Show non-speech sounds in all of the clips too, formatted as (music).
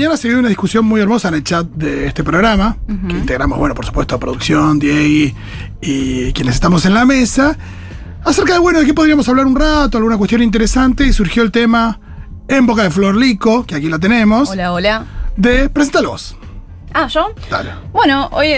Mañana se dio una discusión muy hermosa en el chat de este programa, que integramos, bueno, por supuesto, a producción, Diego y quienes estamos en la mesa, acerca de, bueno, de qué podríamos hablar un rato, alguna cuestión interesante, y surgió el tema en boca de Flor Lico, que aquí la tenemos, Hola, hola. de Preséntalo vos. Ah, ¿yo? Dale. Bueno, hoy,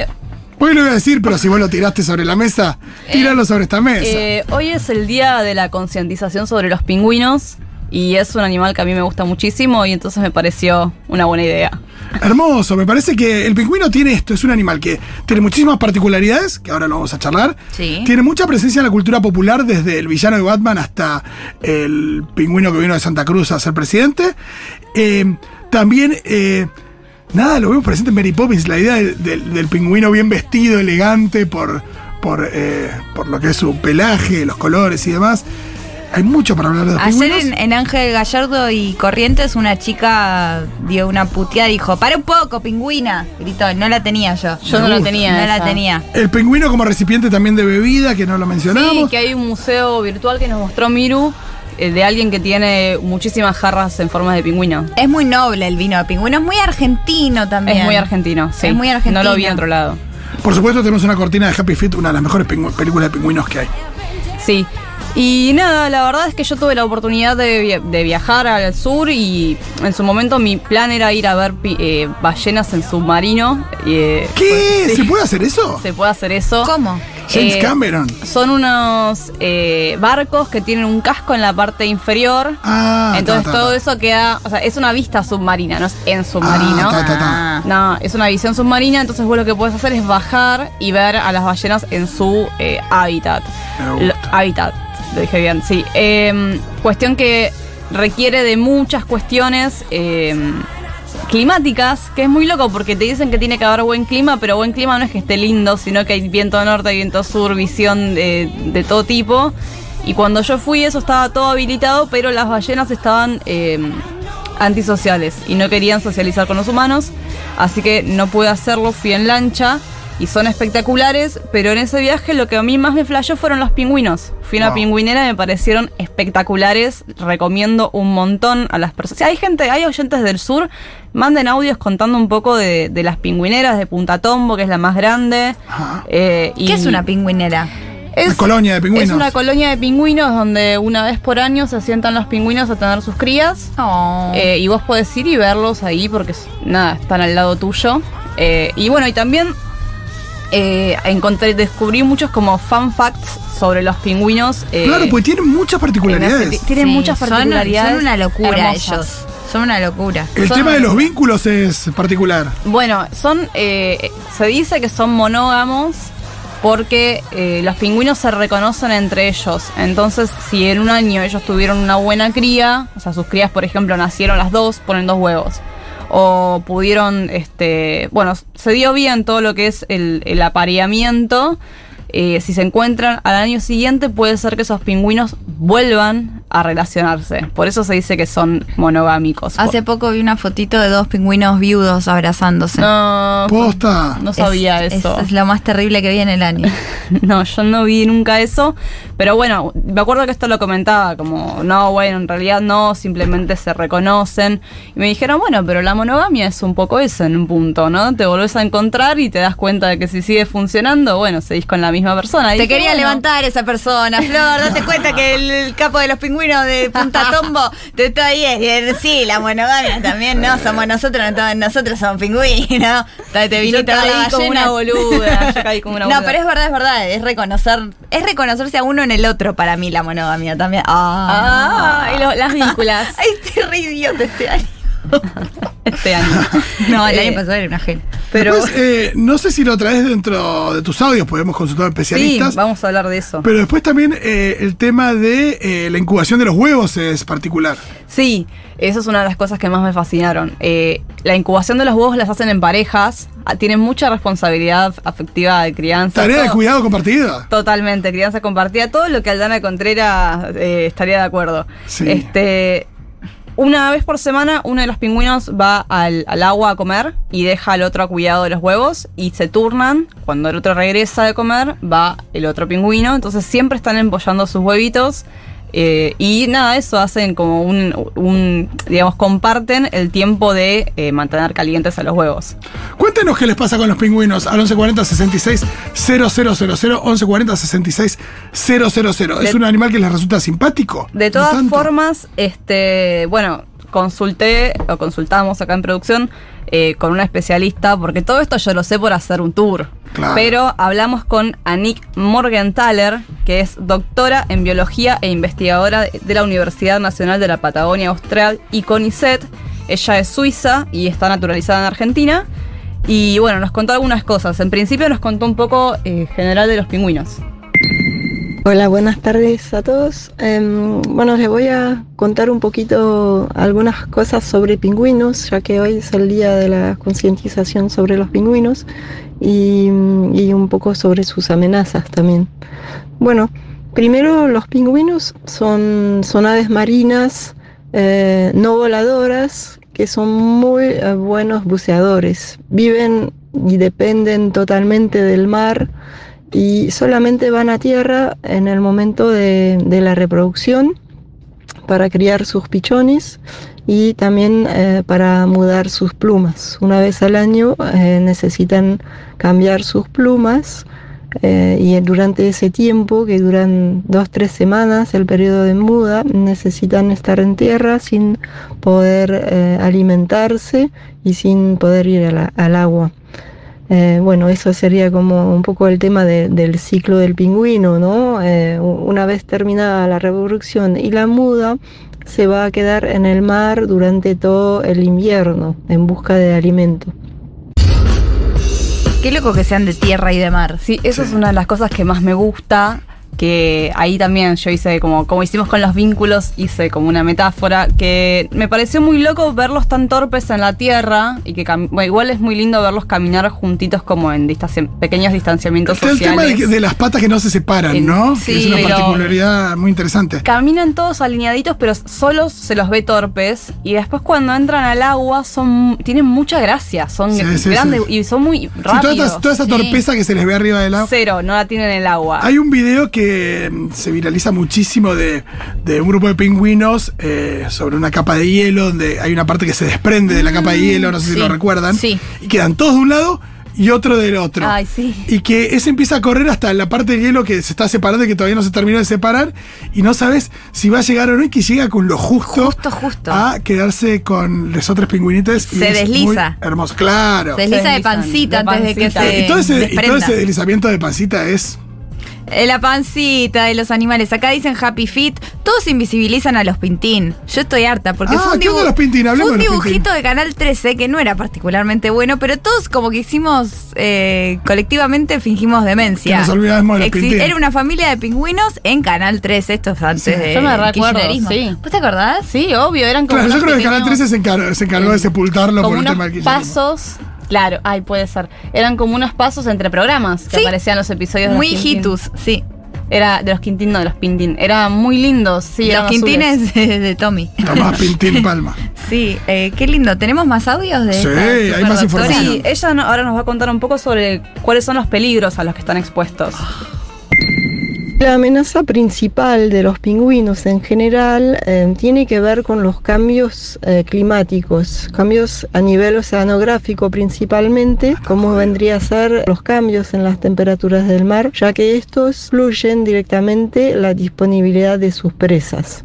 Hoy lo voy a decir, pero si vos lo tiraste sobre la mesa, (laughs) tíralo sobre esta mesa. eh, hoy es el día de la concientización sobre los pingüinos y es un animal que a mí me gusta muchísimo y entonces me pareció una buena idea. Hermoso, me parece que el pingüino tiene esto, es un animal que tiene muchísimas particularidades, que ahora lo vamos a charlar. Sí. Tiene mucha presencia en la cultura popular, desde el villano de Batman hasta el pingüino que vino de Santa Cruz a ser presidente. Eh, también, eh, nada, lo vemos presente en Mary Poppins, la idea del, del- del pingüino bien vestido, elegante, por, por, eh, por lo que es su pelaje, los colores y demás. Hay mucho para hablar de los Ayer en, en Ángel Gallardo y Corrientes una chica dio una puteada y dijo, para un poco, pingüina. Gritó, no la tenía yo. Yo Me no la tenía. No la tenía. El pingüino como recipiente también de bebida, que no lo Sí, mencionamos. que hay un museo virtual que nos mostró Miru eh, de alguien que tiene muchísimas jarras en forma de pingüino. Es muy noble el vino de pingüino, es muy argentino también. Es muy argentino, sí. Es muy argentino. No lo vi en otro lado. Por supuesto, tenemos una cortina de Happy Feet, una de las mejores películas de pingüinos que hay. Sí. Y nada, la verdad es que yo tuve la oportunidad de, via- de viajar al sur y en su momento mi plan era ir a ver pi- eh, ballenas en submarino. eh, ¿Qué? pues, ¿Se sí, puede hacer eso? (laughs) se puede hacer eso. ¿Cómo? James Eh, Cameron. Son unos eh, barcos que tienen un casco en la parte inferior. Ah, Entonces ta, ta, todo eso queda, o sea, es una vista submarina, no es en submarino. Ah, ta, ta, ta. Ah. No, es una visión submarina, entonces vos lo que puedes hacer es bajar y ver a las ballenas en su eh, hábitat. Lo- hábitat, lo dije bien, sí. Eh, cuestión que requiere de muchas cuestiones eh, climáticas, que es muy loco porque te dicen que tiene que haber buen clima, pero buen clima no es que esté lindo, sino que hay viento norte, viento sur, visión de, de todo tipo. Y cuando yo fui eso estaba todo habilitado, pero las ballenas estaban eh, antisociales y no querían socializar con los humanos, así que no pude hacerlo, fui en lancha. Y son espectaculares, pero en ese viaje lo que a mí más me flashó fueron los pingüinos. Fui a una Wow. pingüinera y me parecieron espectaculares. Recomiendo un montón a las personas. Si hay gente, hay oyentes del sur, manden audios contando un poco de, de las pingüineras de Punta Tombo, que es la más grande. Ajá. Eh, y ¿Qué es una pingüinera? Una colonia de pingüinos. Es una colonia de pingüinos donde una vez por año se sientan los pingüinos a tener sus crías. Oh. Eh, y vos podés ir y verlos ahí porque, nada, están al lado tuyo. Eh, y bueno, y también eh, encontré, descubrí muchos como fun facts sobre los pingüinos. eh, Claro, pues tienen muchas ese- particularidades. tienen Sí, muchas son- particularidades. Son, una locura hermosas. ellos. Son una locura. El son- tema de los vínculos es particular. Bueno, son, eh, se dice que son monógamos porque eh, los pingüinos se reconocen entre ellos. Entonces, si en un año ellos tuvieron una buena cría, o sea, sus crías, por ejemplo, nacieron las dos, ponen dos huevos. O pudieron, este, bueno, se dio bien todo lo que es el, apareamiento. Eh, si se encuentran al año siguiente, puede ser que esos pingüinos vuelvan a relacionarse. Por eso se dice que son monogámicos. Hace poco vi una fotito de dos pingüinos viudos abrazándose. No, Posta. no Es- sabía es- eso. Es, lo más terrible que vi en el año. (laughs) No, yo no vi nunca eso. Pero bueno, me acuerdo que esto lo comentaba, como, no, bueno, en realidad no, simplemente se reconocen. Y me dijeron, bueno, pero la monogamia es un poco eso en un punto, ¿no? Te volvés a encontrar y te das cuenta de que si sigue funcionando, bueno, seguís con la misma persona. Y Te dije, quería bueno, levantar esa persona, Flor. Date cuenta que el, el capo de los pingüinos de Punta Tombo (laughs) te ahí. es Sí, la monogamia también, no somos nosotros, no nosotros somos pingüinos. Te viniste a la como una boluda. Yo caí como una (laughs) No, boluda. pero es verdad, es verdad. Es reconocer, es reconocerse a uno en el otro para mí la monogamia también. Ah, Ah, y lo- las (laughs) vínculas. Ay, estoy re idiota este año. Este año. (laughs) No, el Eh, año pasado era una gel. Pero Después, eh, no sé si lo traes dentro de tus audios, podemos consultar a sí, especialistas. vamos a hablar de eso. pero después también eh, el tema de eh, la incubación de los huevos es particular. Sí, eso es una de las cosas que más me fascinaron. Eh, la incubación de los huevos las hacen en parejas, ah, tienen mucha responsabilidad afectiva de crianza. Tarea de cuidado compartida. Totalmente, crianza compartida, todo lo que Aldana Contreras eh, estaría de acuerdo. Sí. Este, una vez por semana, uno de los pingüinos va al, al agua a comer y deja al otro a cuidado de los huevos y se turnan. Cuando el otro regresa de comer, va el otro pingüino. Entonces siempre están empollando sus huevitos. Eh, y nada, eso hacen como un, un, digamos, comparten el tiempo de eh, mantener calientes a los huevos. Cuéntenos qué les pasa con los pingüinos al 1140 66 000, 1140 66 000. ¿Es De- un animal que les resulta simpático? De todas formas, este, bueno, consulté o consultamos acá en producción eh, con una especialista, porque todo esto yo lo sé por hacer un tour. Claro. Pero hablamos con Anik Morgenthaler, que es doctora en biología e investigadora de de la Universidad Nacional de la Patagonia Austral y CONICET. Ella es suiza y está naturalizada en Argentina. Y bueno, nos contó algunas cosas. En principio nos contó un poco eh, general de los pingüinos. Hola, buenas tardes a todos. Em, bueno, les voy a contar un poquito algunas cosas sobre pingüinos, ya que hoy es el día de la concientización sobre los pingüinos y, un poco sobre sus amenazas también. Bueno, primero los pingüinos son, son aves marinas eh, no voladoras que son muy eh, buenos buceadores. Viven y dependen totalmente del mar y solamente van a tierra en el momento de, la reproducción para criar sus pichones y también eh, para mudar sus plumas. Una vez al año eh, necesitan cambiar sus plumas eh, y durante ese tiempo, que duran dos, tres semanas, el periodo de muda, necesitan estar en tierra sin poder alimentarse y sin poder ir al agua. Eh, bueno, eso sería como un poco el tema de- del ciclo del pingüino, ¿no? Eh, una vez terminada la reproducción y la muda, se va a quedar en el mar durante todo el invierno en busca de alimento. Qué loco que sean de tierra y de mar. Sí, eso es una de las cosas que más me gusta. Que ahí también yo hice como, como hicimos con los vínculos, hice como una metáfora que me pareció muy loco verlos tan torpes en la tierra y que bueno, igual es muy lindo verlos caminar juntitos como en distancia- pequeños distanciamientos Está el tema sociales. de, las patas que no se separan, En- ¿no? sí, que es una pero- particularidad muy interesante. Caminan todos alineaditos, pero solos se los ve torpes. Y después cuando entran al agua son tienen mucha gracia. Son Sí, sí, grandes y son muy toda, rápidos. esta- toda esa torpeza que se les ve arriba del agua. Cero, no la tienen en el agua. Hay un video que mm, se viraliza muchísimo de, de un grupo de pingüinos eh, sobre una capa de hielo, donde hay una parte que se desprende de la capa de hielo, no sé si lo recuerdan. sí. Y quedan todos de un lado y otro del otro. Ay, sí. Y que ese empieza a correr hasta la parte del hielo que se está separando y que todavía no se terminó de separar. Y no sabes si va a llegar o no y que llega con lo justo, Justo, justo. a quedarse con los otros pingüinitos. y Se es desliza. muy hermoso, claro. Se desliza de pancita de antes de que pancita. se y todo ese, y todo ese deslizamiento de pancita es Eh, La pancita de los animales. Acá dicen Happy Feet. Todos invisibilizan a los Pintín. Yo estoy harta porque Ah, fue un, ¿qué onda los Pintín? Fue un de los dibujito Pintín. de Canal 13 que no era particularmente bueno, pero todos como que hicimos eh, colectivamente fingimos demencia. Que nos olvidamos de los Pintín. Era una familia de pingüinos en Canal 13. Esto es antes Sí, de yo me recuerdo, sí. ¿Vos te acordás? Sí, obvio, eran como Claro, yo creo que Canal pequeños- 13 se encargó, se encargó de sepultarlo como por el unos tema del pasos. Claro, ay, puede ser. Eran como unos pasos entre programas que Sí. aparecían los episodios de Muy los Quintín. hijitus, sí. Era de los Quintín, no de los Pintín. Eran muy lindos, sí. los. Quintines de, de Tommy. Tomás Pintín Palma. (laughs) Sí, eh, qué lindo. ¿Tenemos más audios de Sí, esta hay más información. Sí, ella no- ahora nos va a contar un poco sobre cuáles son los peligros a los que están expuestos. La amenaza principal de los pingüinos en general eh, tiene que ver con los cambios eh, climáticos, cambios a nivel oceanográfico principalmente, como vendría a ser los cambios en las temperaturas del mar, ya que estos influyen directamente la disponibilidad de sus presas.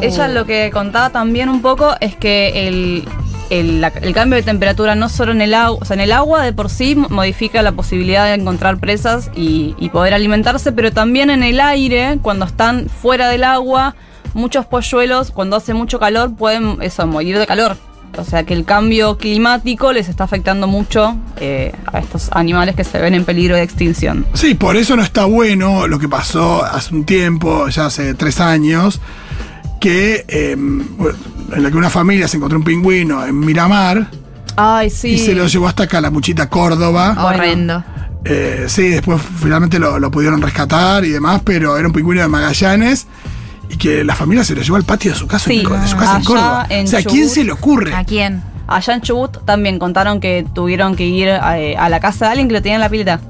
Ella lo que contaba también un poco es que el, el, cambio de temperatura no solo en el agua, o sea, en el agua de por sí modifica la posibilidad de encontrar presas y, y poder alimentarse, pero también en el aire, cuando están fuera del agua, muchos polluelos, cuando hace mucho calor, pueden eso, morir de calor. O sea que el cambio climático les está afectando mucho eh, a estos animales que se ven en peligro de extinción. Sí, por eso no está bueno lo que pasó hace un tiempo, ya hace tres años, que eh, bueno, en la que una familia se encontró un pingüino en Miramar Ay, sí. y se lo llevó hasta Calamuchita, Córdoba. Horrendo. Eh, sí, después finalmente lo, lo pudieron rescatar y demás, pero era un pingüino de Magallanes y que la familia se lo llevó al patio de su casa, Sí, en, de su casa en Córdoba. en o sea, ¿a quién Chubut. se le ocurre? ¿A quién? Allá en Chubut también contaron que tuvieron que ir a, a la casa de alguien que lo tenía en la pileta.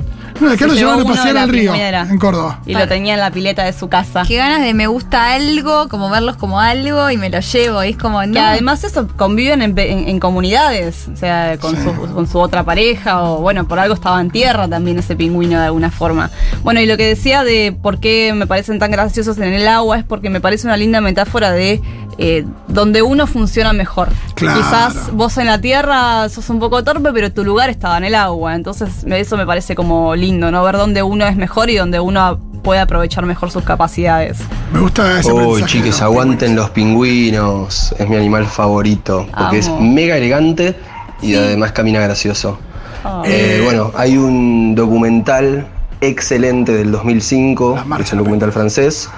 Acá Se lo llevó llevaron a pasear al río, en Córdoba. Y lo tenía en la pileta de su casa. Qué ganas de me gusta algo, como verlos como algo y me lo llevo. Y es como, no. Que además eso, conviven en, en- en comunidades, o sea, con, Sí. su, con su otra pareja, o bueno, por algo estaba en tierra también ese pingüino de alguna forma. Bueno, y lo que decía de por qué me parecen tan graciosos en el agua es porque me parece una linda metáfora de eh, donde uno funciona mejor. Claro. Quizás vos en la tierra sos un poco torpe, pero tu lugar estaba en el agua. Entonces, eso me parece como lindo, ¿no? Ver dónde uno es mejor y donde uno puede aprovechar mejor sus capacidades. Me gusta ese de chiques, los aguanten los pingüinos. Es mi animal favorito. Porque es mega elegante y además camina gracioso. Ah. Eh, bueno, hay un documental excelente del 2005, La marcha es un documental francés,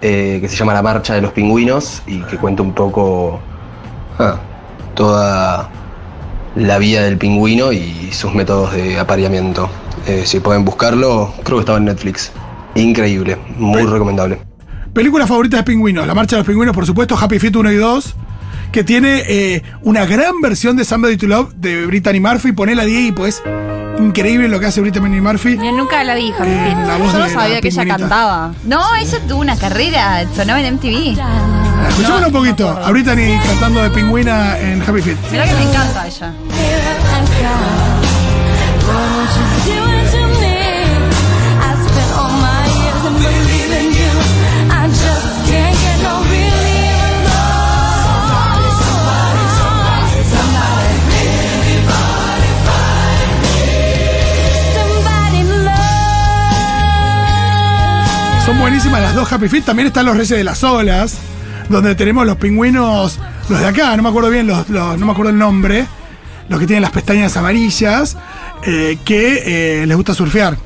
eh, que se llama La Marcha de los Pingüinos y que cuenta un poco ah, toda la vida del pingüino y sus métodos de apareamiento. Eh, si pueden buscarlo, creo que estaba en Netflix. Increíble, muy recomendable. Película favorita de pingüinos, La Marcha de los Pingüinos, por supuesto, Happy Feet 1 y 2, que tiene eh, una gran versión de Somebody to Love de Brittany Murphy. Ponela 10 y pues increíble lo que hace Brittany Murphy. Yo nunca la vi, Happy Eh, Feet. Yo no sabía que ella cantaba. No, eso tuvo una carrera, sonaba en MTV. Escuchémoslo un poquito, a Brittany cantando de pingüina en Happy Feet. Mirá que me encanta ella. Son buenísimas las dos Happy Feet. También están los Reyes de las Olas, donde tenemos los pingüinos, los de acá, no me acuerdo bien, los, los- no me acuerdo el nombre, los que tienen las pestañas amarillas, eh, que eh, les gusta surfear.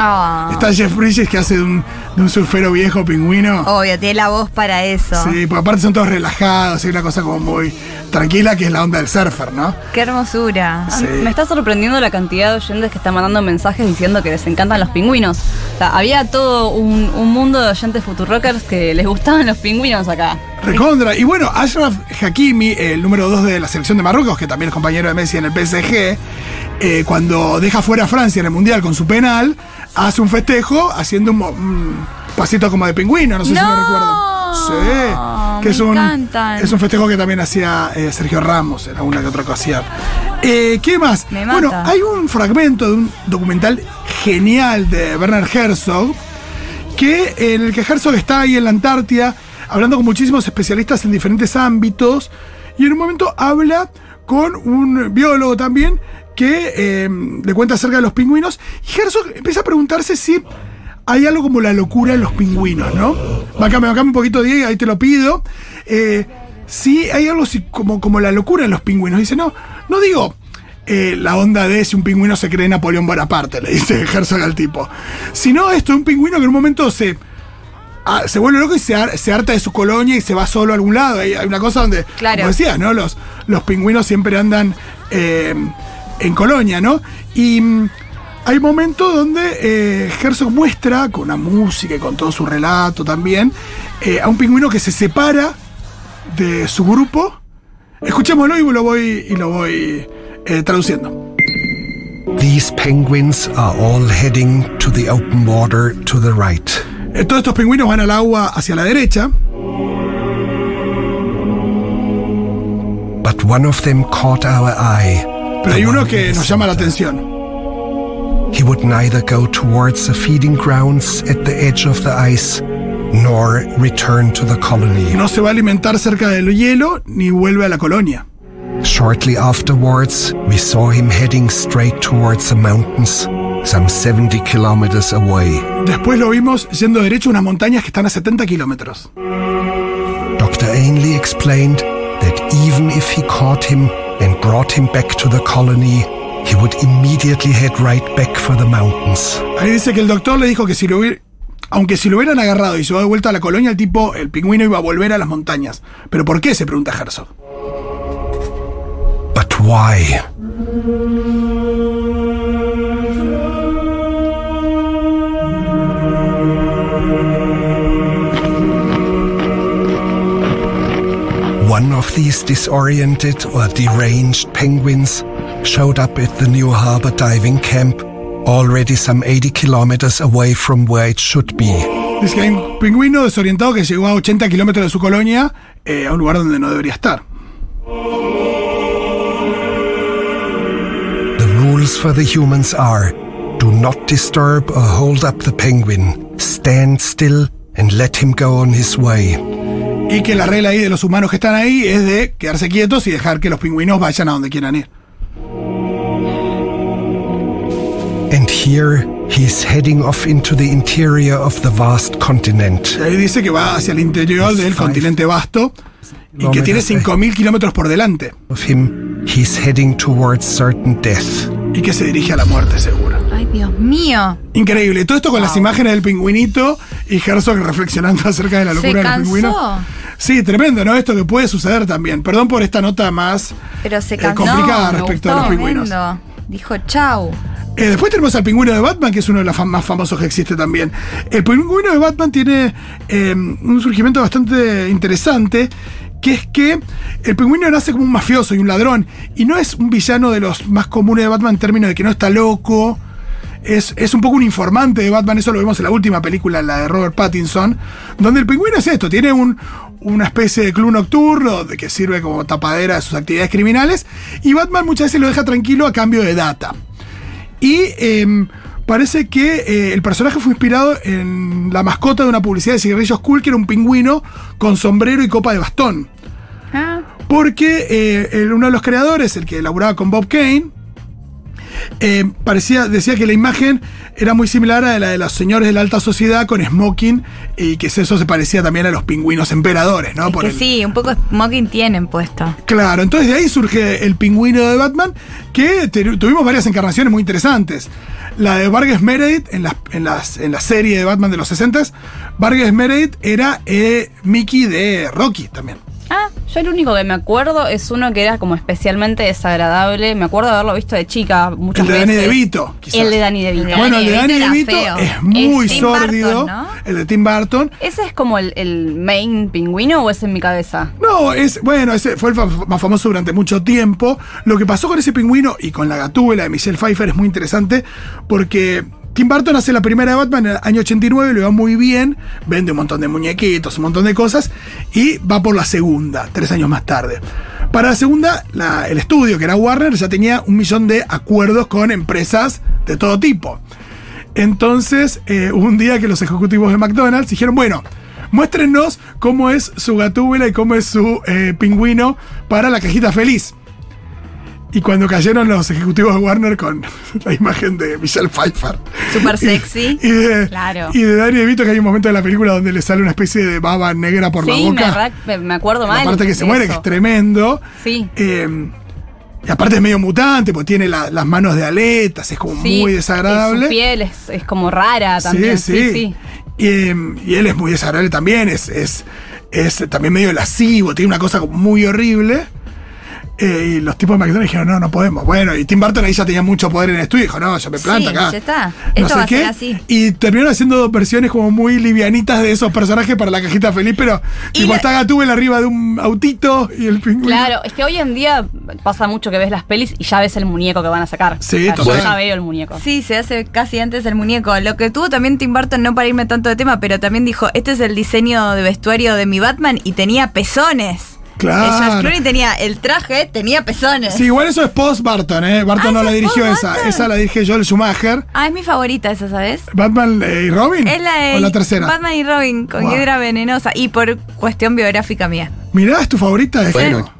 Ah. Está Jeff Bridges que hace de un, de un surfero viejo pingüino. Obvio, tiene la voz para eso. Sí, porque aparte son todos relajados, hay una cosa como muy tranquila que es la onda del surfer, ¿no? Qué hermosura. Ah, Sí. Me está sorprendiendo la cantidad de oyentes que están mandando mensajes diciendo que les encantan los pingüinos. O sea, había todo un, un mundo de oyentes futurockers que les gustaban los pingüinos acá. Recondra. Y bueno, Ashraf Hakimi, el número 2 de la selección de Marruecos, que también es compañero de Messi en el PSG, eh, cuando deja fuera a Francia en el Mundial con su penal, hace un festejo haciendo un, pasito como de pingüino, no sé si lo recuerdan. Sí, que Me es un, encantan. es un festejo que también hacía eh, Sergio Ramos en alguna que otra ocasión. Eh, ¿Qué más? Me bueno, mata. hay un fragmento de un documental genial de Werner Herzog, que en el que Herzog está ahí en la Antártida hablando con muchísimos especialistas en diferentes ámbitos y en un momento habla con un biólogo también que eh, le cuenta acerca de los pingüinos y Herzog empieza a preguntarse si hay algo como la locura en los pingüinos, ¿no? Bancame, bancame un poquito, Diego, ahí te lo pido. Eh, sí, hay algo como, como la locura en los pingüinos. Dice, no, no digo eh, la onda de si un pingüino se cree Napoleón Bonaparte, le dice (laughs) Herzog al tipo. Sino esto, un pingüino que en un momento se, ah, se vuelve loco y se, se harta de su colonia y se va solo a algún lado. Hay, hay una cosa donde, Claro. como decías, ¿no? Los, los pingüinos siempre andan eh, en colonia, ¿no? Y mm, hay momentos donde eh, Herzog muestra, con una música y con todo su relato también, eh, a un pingüino que se separa de su grupo. Escuchémoslo y lo voy, y lo voy eh, traduciendo. These penguins are all heading to the open water to the right. Eh, todos estos pingüinos van al agua hacia la derecha, But one of them caught our eye. pero hay uno que nos llama la atención. He would neither go towards the feeding grounds at the edge of the ice nor return to the colony. No se va a alimentar cerca del hielo ni vuelve a la colonia. Shortly afterwards, we saw him heading straight towards the mountains, some 70 kilometers away. Después lo vimos yendo derecho a unas montañas que están a 70 kilómetros. Dr. Ainley explained that even if he caught him and brought him back to the colony, he would immediately head right back for the mountains. Ahí dice que el doctor le dijo que si lo hubiera. Aunque si lo hubieran agarrado y de vuelta a la colonia, el tipo, el pingüino iba a volver a las montañas. ¿Pero por qué? se pregunta Herzog. But why? One of these disoriented or deranged penguins showed up at the New Harbor diving camp, already some 80 kilometers away from where it should be. Dice que hay un pingüino desorientado que llegó a 80 kilómetros de su colonia eh, a un lugar donde no debería estar. The rules for the humans are do not disturb or hold up the penguin, stand still and let him go on his way. Y que la regla ahí de los humanos que están ahí es de quedarse quietos y dejar que los pingüinos vayan a donde quieran ir. And here he's heading off into the interior of the vast continent. Y ahí dice que va hacia el interior del continente vasto y que tiene 5.000 kilómetros por delante Of him, he's heading towards certain death. y que se dirige a la muerte segura. Ay, Dios mío. Increíble. Todo esto con las imágenes del pingüinito y Herzog reflexionando (laughs) acerca de la ¿Se locura de los pingüinos. Sí, tremendo, ¿no? Esto que puede suceder también. Perdón por esta nota más Pero se eh, complicada respecto a los pingüinos. Tremendo. Dijo chau. Eh, después tenemos al pingüino de Batman, que es uno de los fam- más famosos que existe también. El pingüino de Batman tiene eh, un surgimiento bastante interesante, que es que el pingüino nace como un mafioso y un ladrón, y no es un villano de los más comunes de Batman en términos de que no está loco. Es, es un poco un informante de Batman, eso lo vemos en la última película, la de Robert Pattinson, donde el pingüino es esto, tiene un, una especie de club nocturno de que sirve como tapadera de sus actividades criminales, y Batman muchas veces lo deja tranquilo a cambio de data. Y em, parece que eh, el personaje fue inspirado en la mascota de una publicidad de cigarrillos cool, que era un pingüino con sombrero y copa de bastón. Ah, Porque eh, el- uno de los creadores, el que elaboraba con Bob Kane, eh, parecía, decía que la imagen era muy similar a la de los señores de la alta sociedad con smoking y que eso se parecía también a los pingüinos emperadores, ¿no? es Por que el- sí, un poco smoking tienen puesto. Claro, entonces de ahí surge el pingüino de Batman, que tuvimos varias encarnaciones muy interesantes. La de Vargas Meredith en, las- en, las- en la serie de Batman de los 60 Vargas Meredith era eh, Mickey de Rocky también. Ah, yo el único que me acuerdo es uno que era como especialmente desagradable. Me acuerdo de haberlo visto de chica muchas El de veces. Danny DeVito, quizás. El de Danny DeVito. Bueno, el de Danny DeVito feo. es muy Es Tim sórdido. El de Tim Burton. ¿Ese es como el, el main pingüino o es en mi cabeza? No, es bueno, ese fue el más famoso durante mucho tiempo. Lo que pasó con ese pingüino y con la gatúbela de Michelle Pfeiffer es muy interesante porque Tim Burton hace la primera de Batman en el año 89, le va muy bien, vende un montón de muñequitos, un montón de cosas y va por la segunda, tres años más tarde. Para la segunda, el estudio, que era Warner, ya tenía un millón de acuerdos con empresas de todo tipo. Entonces, eh, un día que los ejecutivos de McDonald's dijeron, bueno, muéstrenos cómo es su gatúbela y cómo es su eh, pingüino para la cajita feliz. Y cuando cayeron los ejecutivos de Warner con (laughs) la imagen de Michelle Pfeiffer. Súper sexy. Y, de, Claro. y de Danny DeVito, que hay un momento de la película donde le sale una especie de baba negra por sí, la boca. me- me acuerdo mal. parte que se muere, eso. que es tremendo. Sí. Eh, y aparte es medio mutante, porque tiene la- las manos de aletas, es como Sí, muy y desagradable. Su piel es, es como rara también. Sí, sí. Y, eh, y él es muy desagradable también, es, es, es también medio lascivo, tiene una cosa muy horrible. Eh, y los tipos de McDonald's dijeron, no, no podemos. Bueno, y Tim Burton ahí ya tenía mucho poder en el estudio, dijo, no, yo me planto Sí, acá. ya está. No Esto sé va a qué. ser así. Y terminaron haciendo dos versiones como muy livianitas de esos personajes para la cajita feliz, pero Y tipo la- está Gatúbela arriba de un autito y el pingüino. Claro, es que hoy en día pasa mucho que ves las pelis y ya ves el muñeco que van a sacar. Sí, O sea. Yo ya veo el muñeco. Sí, se hace casi antes el muñeco. Lo que tuvo también Tim Burton, no para irme tanto de tema, pero también dijo, este es el diseño de vestuario de mi Batman y tenía pezones. Claro. El George Clooney tenía el traje, tenía pezones. Sí, igual eso es post Barton, ¿eh? Barton Ah, no ¿esa la dirigió esa, esa la dirige Joel Schumacher. Ah, es mi favorita esa, ¿sabes? Batman eh, y Robin. Es la de ¿O la tercera? Batman y Robin con Wow. Hiedra Venenosa y por cuestión biográfica mía. Mirá, es tu favorita de Bueno,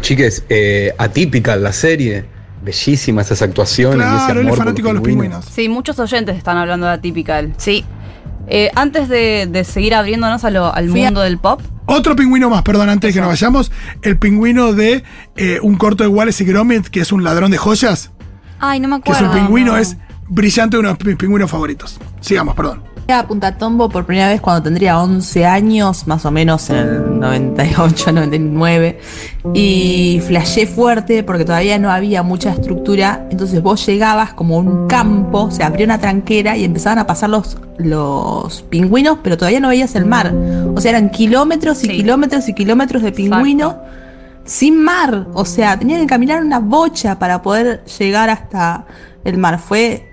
chiques, eh, atípica la serie. Bellísimas esas actuaciones y ese Claro, él amor es fanático de los pingüinos. Sí, muchos oyentes están hablando de Atypical. Sí. Eh, antes de, de seguir abriéndonos a lo- al mundo del pop, Otro pingüino más, perdón, antes de que nos vayamos. El pingüino de eh, un corto de Wallace y Gromit, que es un ladrón de joyas. Ay, no me Que es acuerdo. un pingüino, no. es brillante, uno de mis pingüinos favoritos. Sigamos, perdón. A Punta Tombo por primera vez cuando tendría 11 años, más o menos en el 98, 99. Y flashé fuerte porque todavía no había mucha estructura. Entonces vos llegabas como a un campo, se abrió una tranquera y empezaban a pasar los, los pingüinos, pero todavía no veías el mar. O sea, eran kilómetros y Sí. kilómetros y kilómetros de pingüino sin mar. O sea, tenían que caminar una bocha para poder llegar hasta el mar. Fue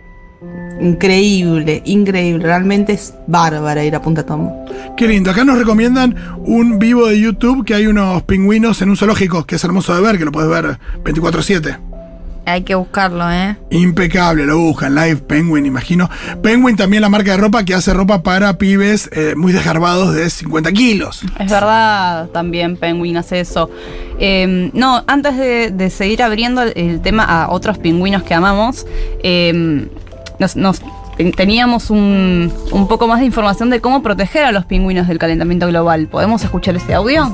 increíble, increíble. Realmente es bárbara ir a Punta Tombo. Qué lindo. Acá nos recomiendan un vivo de YouTube que hay unos pingüinos en un zoológico, que es hermoso de ver, que lo puedes ver 24-7. Hay que buscarlo, ¿eh? Impecable, lo buscan. Live Penguin, imagino. Penguin también la marca de ropa que hace ropa para pibes eh, muy desgarbados de 50 kilos. es verdad, también Penguin hace eso. Eh, no, antes de, de seguir abriendo el, el tema a otros pingüinos que amamos, eh, nos, nos- ten- teníamos un, un poco más de información de cómo proteger a los pingüinos del calentamiento global. ¿Podemos escuchar este audio?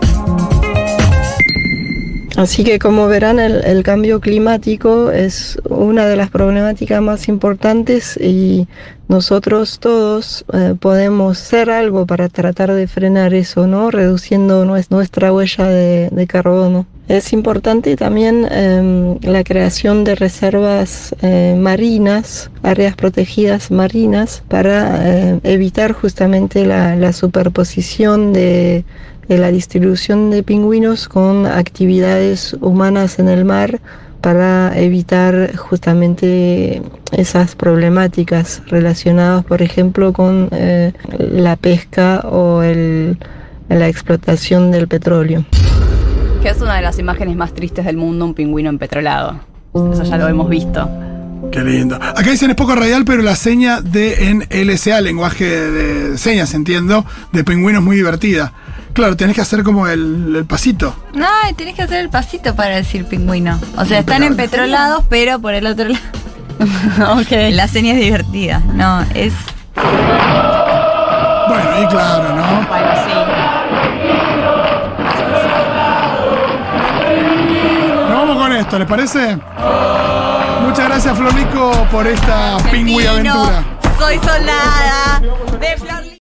Así que como verán, el, el cambio climático es una de las problemáticas más importantes y nosotros todos eh, podemos hacer algo para tratar de frenar eso, ¿no? Reduciendo nues- nuestra huella de carbono. Es importante también em, la creación de reservas eh, marinas, áreas protegidas marinas, para eh, evitar justamente la, superposición de de la distribución de pingüinos con actividades humanas en el mar para evitar justamente esas problemáticas relacionadas, por ejemplo, con eh, la pesca o el- la explotación del petróleo. Que es una de las imágenes más tristes del mundo, un pingüino empetrolado. Eso ya lo hemos visto. Qué lindo. Acá dicen es poco radial, pero la seña de en LSA, lenguaje de señas, entiendo, de pingüino es muy divertida. Claro, tenés que hacer como el, el pasito. No, tenés que hacer el pasito para decir pingüino. O sea, están empetrolados, pero por el otro lado. (laughs) ok. La seña es divertida. No, es. Bueno, y claro, ¿no? Bueno, sí. ¿Les parece? Muchas gracias, Florico, por esta pingüi aventura. Soy soldada de Flor.